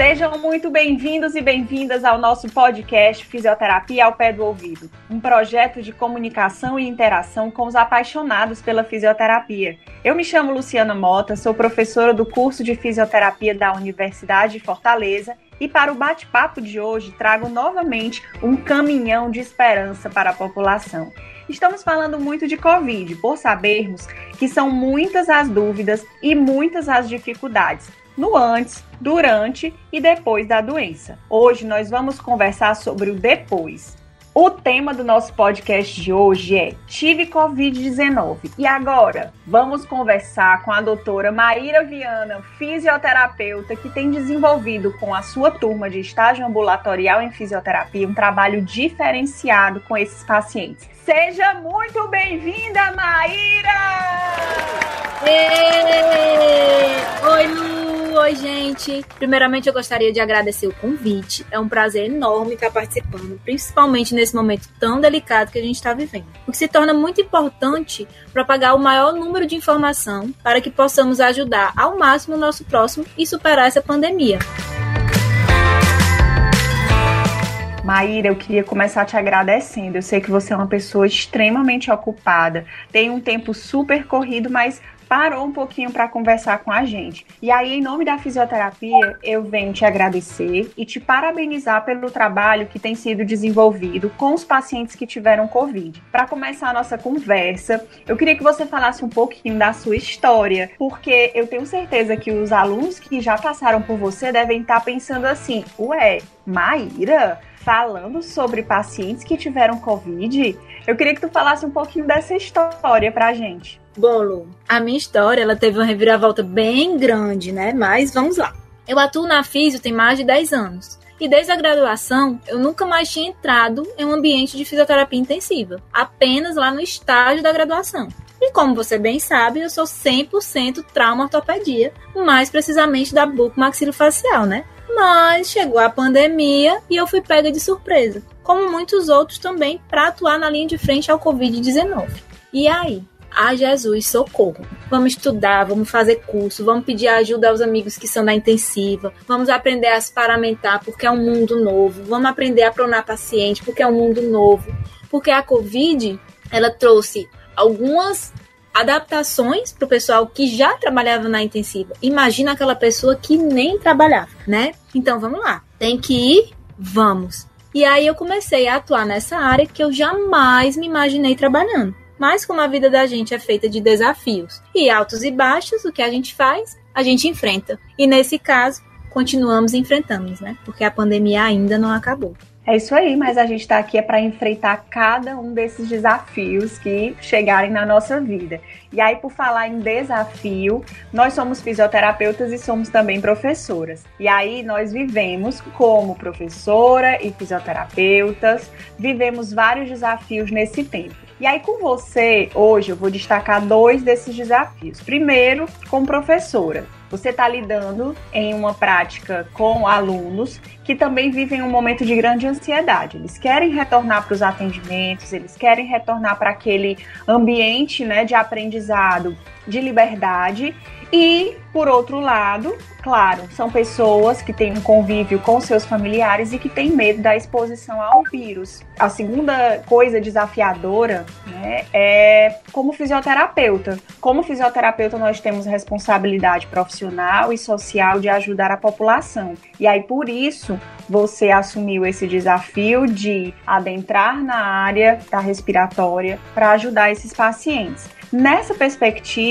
Sejam muito bem-vindos e bem-vindas ao nosso podcast Fisioterapia ao Pé do Ouvido, um projeto de comunicação e interação com os apaixonados pela fisioterapia. Eu me chamo Luciana Mota, sou professora do curso de fisioterapia da Universidade de Fortaleza e para o bate-papo de hoje trago novamente um caminhão de esperança para a população. Estamos falando muito de Covid, por sabermos que são muitas as dúvidas e muitas as dificuldades no antes, durante e depois da doença. Hoje nós vamos conversar sobre o depois. O tema do nosso podcast de hoje é Tive Covid-19. E agora, vamos conversar com a doutora Maíra Viana, fisioterapeuta, que tem desenvolvido com a sua turma de estágio ambulatorial em fisioterapia um trabalho diferenciado com esses pacientes. Seja muito bem-vinda, Maíra! Lu! Oi, gente! Primeiramente, eu gostaria de agradecer o convite. É um prazer enorme estar participando, principalmente nesse momento tão delicado que a gente está vivendo. O que se torna muito importante propagar o maior número de informação para que possamos ajudar ao máximo o nosso próximo e superar essa pandemia. Maíra, eu queria começar te agradecendo. Eu sei que você é uma pessoa extremamente ocupada, tem um tempo super corrido, mas parou um pouquinho para conversar com a gente. E aí, em nome da fisioterapia, eu venho te agradecer e te parabenizar pelo trabalho que tem sido desenvolvido com os pacientes que tiveram Covid. Para começar a nossa conversa, eu queria que você falasse um pouquinho da sua história, porque eu tenho certeza que os alunos que já passaram por você devem estar pensando assim: ué, Maíra? falando sobre pacientes que tiveram Covid. Eu queria que tu falasse um pouquinho dessa história pra gente. Bom, Lu, a minha história ela teve uma reviravolta bem grande, né? Mas vamos lá. Eu atuo na Físio tem mais de 10 anos. E desde a graduação, eu nunca mais tinha entrado em um ambiente de fisioterapia intensiva, apenas lá no estágio da graduação. E como você bem sabe, eu sou 100% trauma ortopedia, mais precisamente da bucomaxilofacial, né? Mas chegou a pandemia e eu fui pega de surpresa, como muitos outros também, para atuar na linha de frente ao Covid-19. E aí? A Jesus, socorro. Vamos estudar, vamos fazer curso, vamos pedir ajuda aos amigos que são da intensiva, vamos aprender a se paramentar porque é um mundo novo, vamos aprender a pronar paciente porque é um mundo novo. Porque a Covid, ela trouxe algumas adaptações para o pessoal que já trabalhava na intensiva. Imagina aquela pessoa que nem trabalhava, né? Então vamos lá, tem que ir, vamos. E aí eu comecei a atuar nessa área que eu jamais me imaginei trabalhando. Mas como a vida da gente é feita de desafios e altos e baixos, o que a gente faz? A gente enfrenta. E nesse caso, continuamos enfrentando, né? Porque a pandemia ainda não acabou. É isso aí, mas a gente está aqui é para enfrentar cada um desses desafios que chegarem na nossa vida. E aí, por falar em desafio, nós somos fisioterapeutas e somos também professoras. E aí, nós vivemos como professora e fisioterapeutas, vivemos vários desafios nesse tempo. E aí, com você, hoje eu vou destacar dois desses desafios. Primeiro, como professora. Você está lidando em uma prática com alunos que também vivem um momento de grande ansiedade. Eles querem retornar para os atendimentos, eles querem retornar para aquele ambiente né, de aprendizado, de liberdade, e Por outro lado, claro, são pessoas que têm um convívio com seus familiares e que têm medo da exposição ao vírus. A segunda coisa desafiadora né, é como fisioterapeuta. Como fisioterapeuta, nós temos responsabilidade profissional e social de ajudar a população. E aí, por isso, você assumiu esse desafio de adentrar na área da respiratória para ajudar esses pacientes. Nessa perspectiva,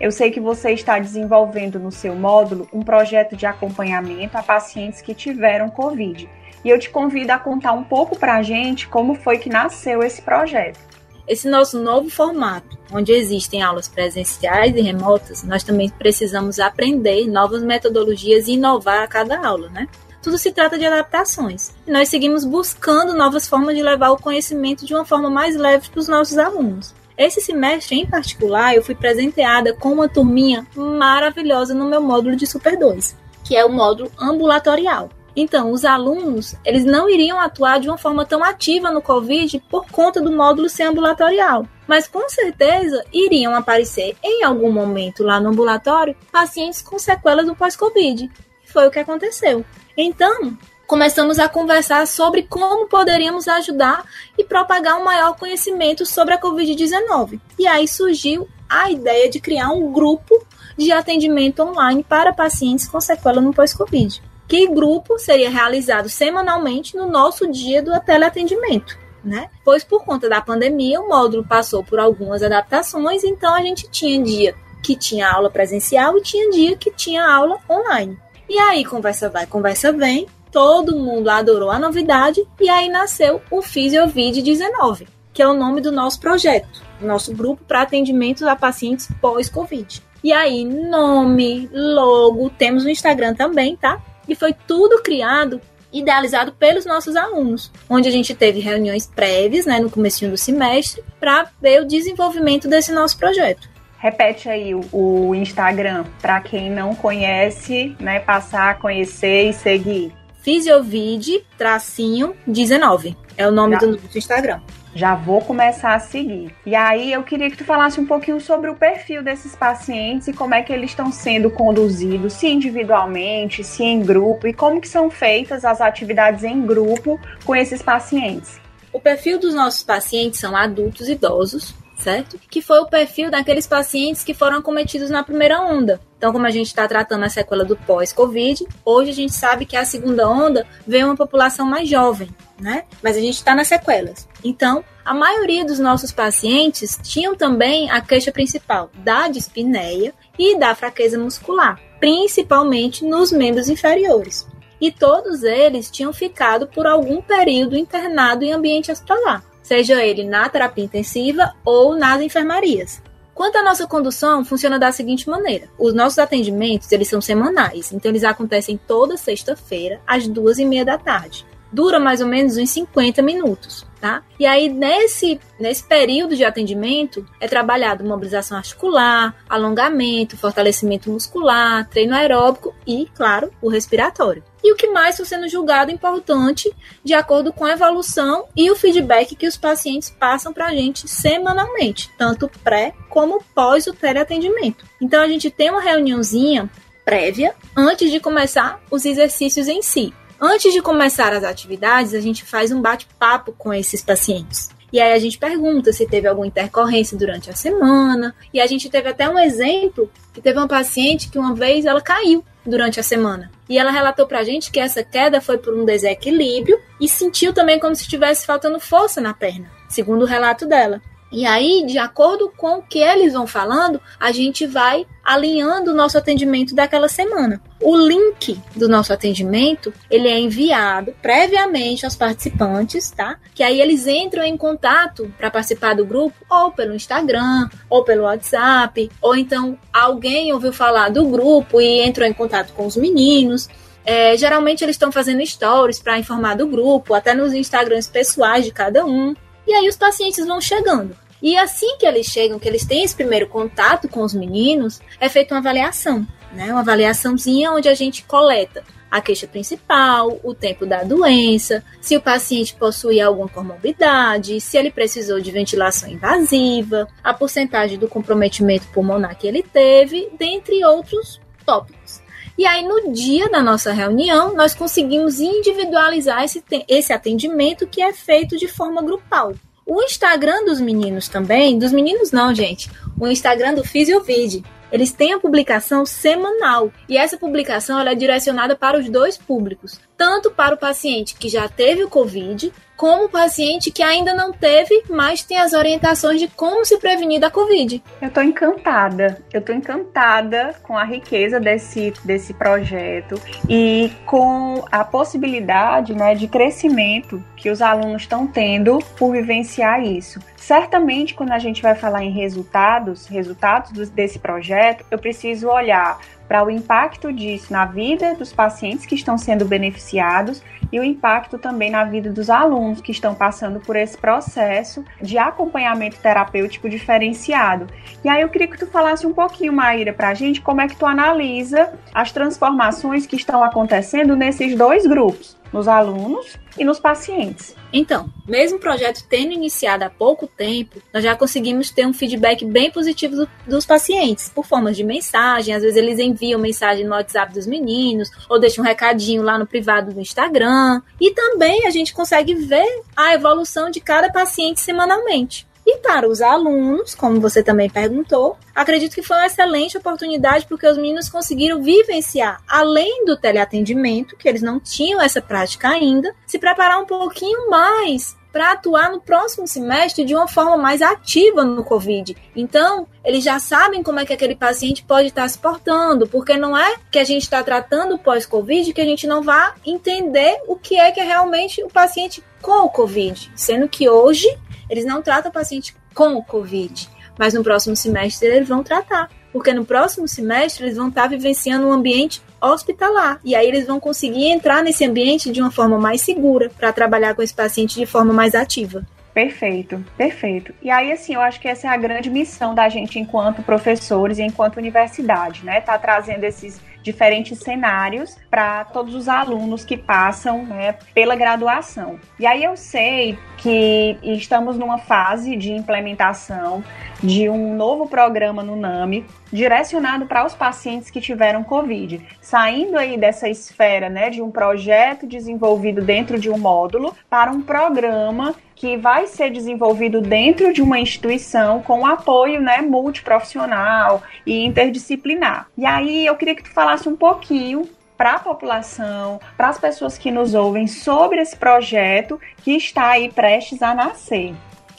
eu sei que você está desenvolvendo no seu módulo um projeto de acompanhamento a pacientes que tiveram Covid. E eu te convido a contar um pouco para a gente como foi que nasceu esse projeto. Esse nosso novo formato, onde existem aulas presenciais e remotas, nós também precisamos aprender novas metodologias e inovar a cada aula, né? Tudo se trata de adaptações. E nós seguimos buscando novas formas de levar o conhecimento de uma forma mais leve para os nossos alunos. Esse semestre, em particular, eu fui presenteada com uma turminha maravilhosa no meu módulo de Super 2, que é o módulo ambulatorial. Então, os alunos, eles não iriam atuar de uma forma tão ativa no COVID por conta do módulo ser ambulatorial, mas com certeza iriam aparecer em algum momento lá no ambulatório pacientes com sequelas do pós-COVID. Foi o que aconteceu. Então, começamos a conversar sobre como poderíamos ajudar e propagar um maior conhecimento sobre a Covid-19. E aí surgiu a ideia de criar um grupo de atendimento online para pacientes com sequela no pós-Covid. Que grupo seria realizado semanalmente no nosso dia do teleatendimento. Né? Pois por conta da pandemia, o módulo passou por algumas adaptações, então a gente tinha dia que tinha aula presencial e tinha dia que tinha aula online. E aí, conversa vai, conversa vem, todo mundo adorou a novidade e aí nasceu o Fisiovid 19, que é o nome do nosso projeto, nosso grupo para atendimento a pacientes pós-Covid. E aí, nome, logo, temos o Instagram também, tá? E foi tudo criado idealizado pelos nossos alunos, onde a gente teve reuniões prévias, né, no começo do semestre, para ver o desenvolvimento desse nosso projeto. Repete aí o, o Instagram para quem não conhece, né, passar a conhecer e seguir. Fisiovid tracinho 19. É o nome Já. do nosso Instagram. Já vou começar a seguir. E aí eu queria que tu falasse um pouquinho sobre o perfil desses pacientes e como é que eles estão sendo conduzidos, se individualmente, se em grupo e como que são feitas as atividades em grupo com esses pacientes. O perfil dos nossos pacientes são adultos idosos, certo? Que foi o perfil daqueles pacientes que foram acometidos na primeira onda. Então, como a gente está tratando a sequela do pós-Covid, hoje a gente sabe que a segunda onda veio uma população mais jovem, né? Mas a gente está nas sequelas. Então, a maioria dos nossos pacientes tinham também a queixa principal da dispneia e da fraqueza muscular, principalmente nos membros inferiores. E todos eles tinham ficado por algum período internado em ambiente hospitalar seja ele na terapia intensiva ou nas enfermarias. Quanto à nossa condução, funciona da seguinte maneira: os nossos atendimentos eles são semanais, então eles acontecem toda sexta-feira às duas e meia da tarde. Dura mais ou menos uns 50 minutos tá? E aí, nesse, nesse período de atendimento, é trabalhado mobilização articular, alongamento, fortalecimento muscular, treino aeróbico e, claro, o respiratório. E o que mais está sendo julgado importante de acordo com a evolução e o feedback que os pacientes passam para a gente semanalmente, tanto pré como pós o teleatendimento. Então, a gente tem uma reuniãozinha prévia antes de começar os exercícios em si. Antes de começar as atividades, a gente faz um bate-papo com esses pacientes. E aí a gente pergunta se teve alguma intercorrência durante a semana. E a gente teve até um exemplo que teve uma paciente que uma vez ela caiu durante a semana. E ela relatou pra gente que essa queda foi por um desequilíbrio e sentiu também como se estivesse faltando força na perna, segundo o relato dela. E aí, de acordo com o que eles vão falando, a gente vai alinhando o nosso atendimento daquela semana. O link do nosso atendimento, ele é enviado previamente aos participantes, tá? Que aí eles entram em contato para participar do grupo ou pelo Instagram, ou pelo WhatsApp, ou então alguém ouviu falar do grupo e entrou em contato com os meninos. É, geralmente eles estão fazendo stories para informar do grupo, até nos Instagrams pessoais de cada um. E aí os pacientes vão chegando. E assim que eles chegam, que eles têm esse primeiro contato com os meninos, é feita uma avaliação, né? Uma avaliaçãozinha onde a gente coleta a queixa principal, o tempo da doença, se o paciente possui alguma comorbidade, se ele precisou de ventilação invasiva, a porcentagem do comprometimento pulmonar que ele teve, dentre outros tópicos. E aí, no dia da nossa reunião, nós conseguimos individualizar esse, esse atendimento que é feito de forma grupal. O Instagram dos meninos também, dos meninos não, gente, o Instagram do Fisiovide, eles têm a publicação semanal e essa publicação é direcionada para os dois públicos, tanto para o paciente que já teve o Covid, como paciente que ainda não teve, mas tem as orientações de como se prevenir da Covid. Eu estou encantada, eu estou encantada com a riqueza desse, desse projeto e com a possibilidade né, de crescimento que os alunos estão tendo por vivenciar isso. Certamente, quando a gente vai falar em resultados, resultados desse projeto, eu preciso olhar para o impacto disso na vida dos pacientes que estão sendo beneficiados e o impacto também na vida dos alunos que estão passando por esse processo de acompanhamento terapêutico diferenciado. E aí eu queria que tu falasse um pouquinho, Maíra, para a gente como é que tu analisa as transformações que estão acontecendo nesses dois grupos nos alunos e nos pacientes. Então, mesmo o projeto tendo iniciado há pouco tempo, nós já conseguimos ter um feedback bem positivo do, dos pacientes, por formas de mensagem. Às vezes eles enviam mensagem no WhatsApp dos meninos, ou deixam um recadinho lá no privado do Instagram. E também a gente consegue ver a evolução de cada paciente semanalmente. Para os alunos, como você também perguntou, acredito que foi uma excelente oportunidade porque os meninos conseguiram vivenciar, além do teleatendimento, que eles não tinham essa prática ainda, se preparar um pouquinho mais para atuar no próximo semestre de uma forma mais ativa no Covid. Então, eles já sabem como é que aquele paciente pode estar se portando, porque não é que a gente está tratando pós-Covid que a gente não vá entender o que é que é realmente o paciente com o Covid, sendo que hoje eles não tratam o paciente com o Covid, mas no próximo semestre eles vão tratar, porque no próximo semestre eles vão estar vivenciando um ambiente hospitalar. E aí eles vão conseguir entrar nesse ambiente de uma forma mais segura para trabalhar com esse paciente de forma mais ativa. Perfeito, perfeito. E aí, assim, eu acho que essa é a grande missão da gente enquanto professores e enquanto universidade, né? Tá trazendo esses diferentes cenários para todos os alunos que passam né, pela graduação. E aí eu sei que estamos numa fase de implementação de um novo programa no NAMI direcionado para os pacientes que tiveram Covid, saindo aí dessa esfera né, de um projeto desenvolvido dentro de um módulo para um programa que vai ser desenvolvido dentro de uma instituição com apoio né, multiprofissional e interdisciplinar. E aí eu queria que tu falasse um pouquinho para a população, para as pessoas que nos ouvem sobre esse projeto que está aí prestes a nascer.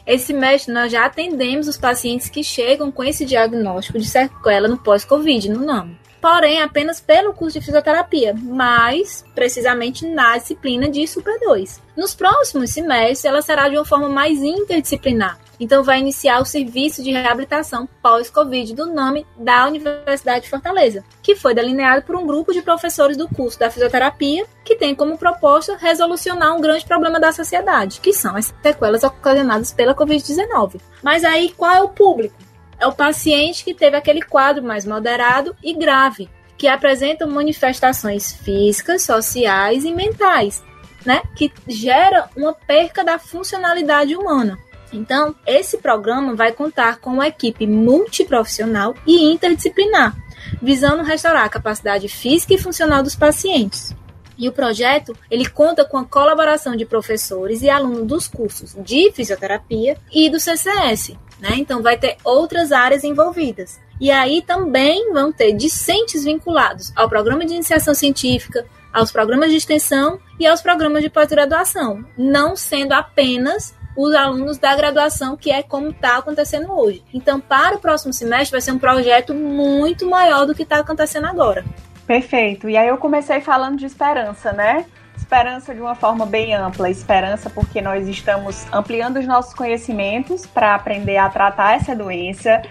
Esse mês nós já atendemos os pacientes que chegam com esse diagnóstico de sequela no pós-Covid, no NAMO porém apenas pelo curso de fisioterapia, mais precisamente na disciplina de Super 2. Nos próximos semestres, ela será de uma forma mais interdisciplinar. Então, vai iniciar o serviço de reabilitação pós-Covid do nome da Universidade de Fortaleza, que foi delineado por um grupo de professores do curso da fisioterapia, que tem como proposta resolucionar um grande problema da sociedade, que são as sequelas ocasionadas pela Covid-19. Mas aí, qual é o público? É o paciente que teve aquele quadro mais moderado e grave, que apresenta manifestações físicas, sociais e mentais, né? Que gera uma perca da funcionalidade humana. Então, esse programa vai contar com uma equipe multiprofissional e interdisciplinar, visando restaurar a capacidade física e funcional dos pacientes. E o projeto, ele conta com a colaboração de professores e alunos dos cursos de fisioterapia e do CCS, né? Então vai ter outras áreas envolvidas. E aí também vão ter discentes vinculados ao programa de iniciação científica, aos programas de extensão e aos programas de pós-graduação, não sendo apenas os alunos da graduação, que é como está acontecendo hoje. Então, para o próximo semestre, vai ser um projeto muito maior do que está acontecendo agora. Perfeito. E aí eu comecei falando de esperança, né? Esperança de uma forma bem ampla, esperança porque nós estamos ampliando os nossos conhecimentos para aprender a tratar essa doença,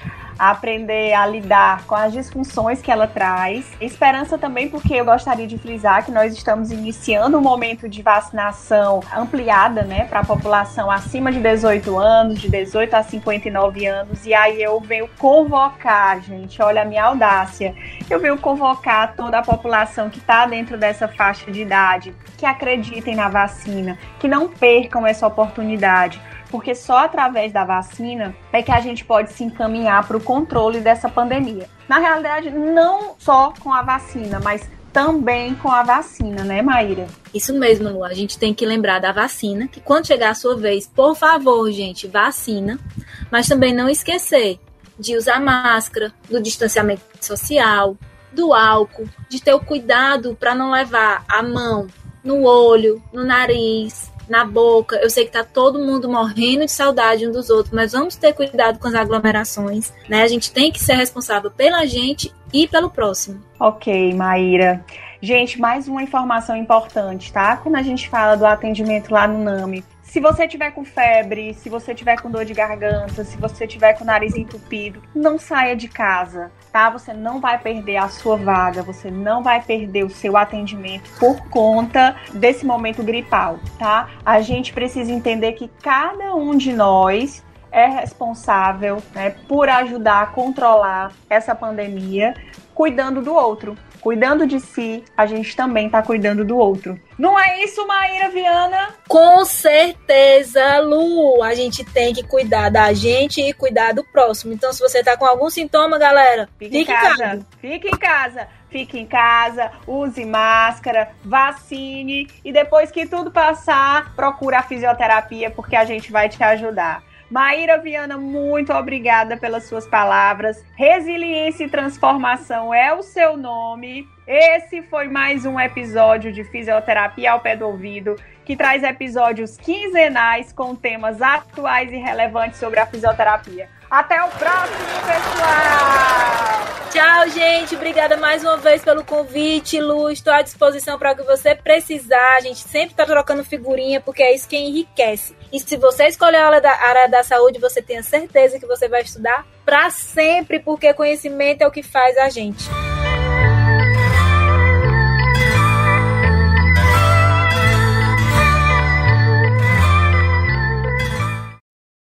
aprender a lidar com as disfunções que ela traz. Esperança também porque eu gostaria de frisar que nós estamos iniciando um momento de vacinação ampliada, né, para a população acima de 18 anos, de 18 a 59 anos, e aí eu venho convocar, gente, olha a minha audácia. Eu venho convocar toda a população que está dentro dessa faixa de idade, que acreditem na vacina, que não percam essa oportunidade porque só através da vacina é que a gente pode se encaminhar para o controle dessa pandemia. Na realidade, não só com a vacina, mas também com a vacina, né, Maíra? Isso mesmo, Lu. A gente tem que lembrar da vacina, que quando chegar a sua vez, por favor, gente, vacina. Mas também não esquecer de usar máscara, do distanciamento social, do álcool, de ter o cuidado para não levar a mão no olho, no nariz, na boca. Eu sei que tá todo mundo morrendo de saudade um dos outros, mas vamos ter cuidado com as aglomerações, né? A gente tem que ser responsável pela gente e pelo próximo. Ok, Maíra. Gente, mais uma informação importante, tá? Quando a gente fala do atendimento lá no NAMI, se você tiver com febre, se você tiver com dor de garganta, se você tiver com o nariz entupido, não saia de casa, tá? Você não vai perder a sua vaga, você não vai perder o seu atendimento por conta desse momento gripal, tá? A gente precisa entender que cada um de nós é responsável né, por ajudar a controlar essa pandemia, cuidando do outro. Cuidando de si, a gente também está cuidando do outro. Não é isso, Maíra Viana? Com certeza, Lu. A gente tem que cuidar da gente e cuidar do próximo. Então, se você tá com algum sintoma, galera, fique, fique em casa. casa. Fique em casa. Fique em casa, use máscara, vacine e depois que tudo passar, procure a fisioterapia porque a gente vai te ajudar. Maíra Viana, muito obrigada pelas suas palavras. Resiliência e transformação é o seu nome. Esse foi mais um episódio de Fisioterapia ao Pé do Ouvido, que traz episódios quinzenais com temas atuais e relevantes sobre a fisioterapia. Até o próximo, pessoal! Tchau, gente. Obrigada mais uma vez pelo convite, Lu. Estou à disposição para o que você precisar. A gente sempre está trocando figurinha, porque é isso que enriquece. E se você escolher a área da, área da saúde, você tenha certeza que você vai estudar para sempre, porque conhecimento é o que faz a gente.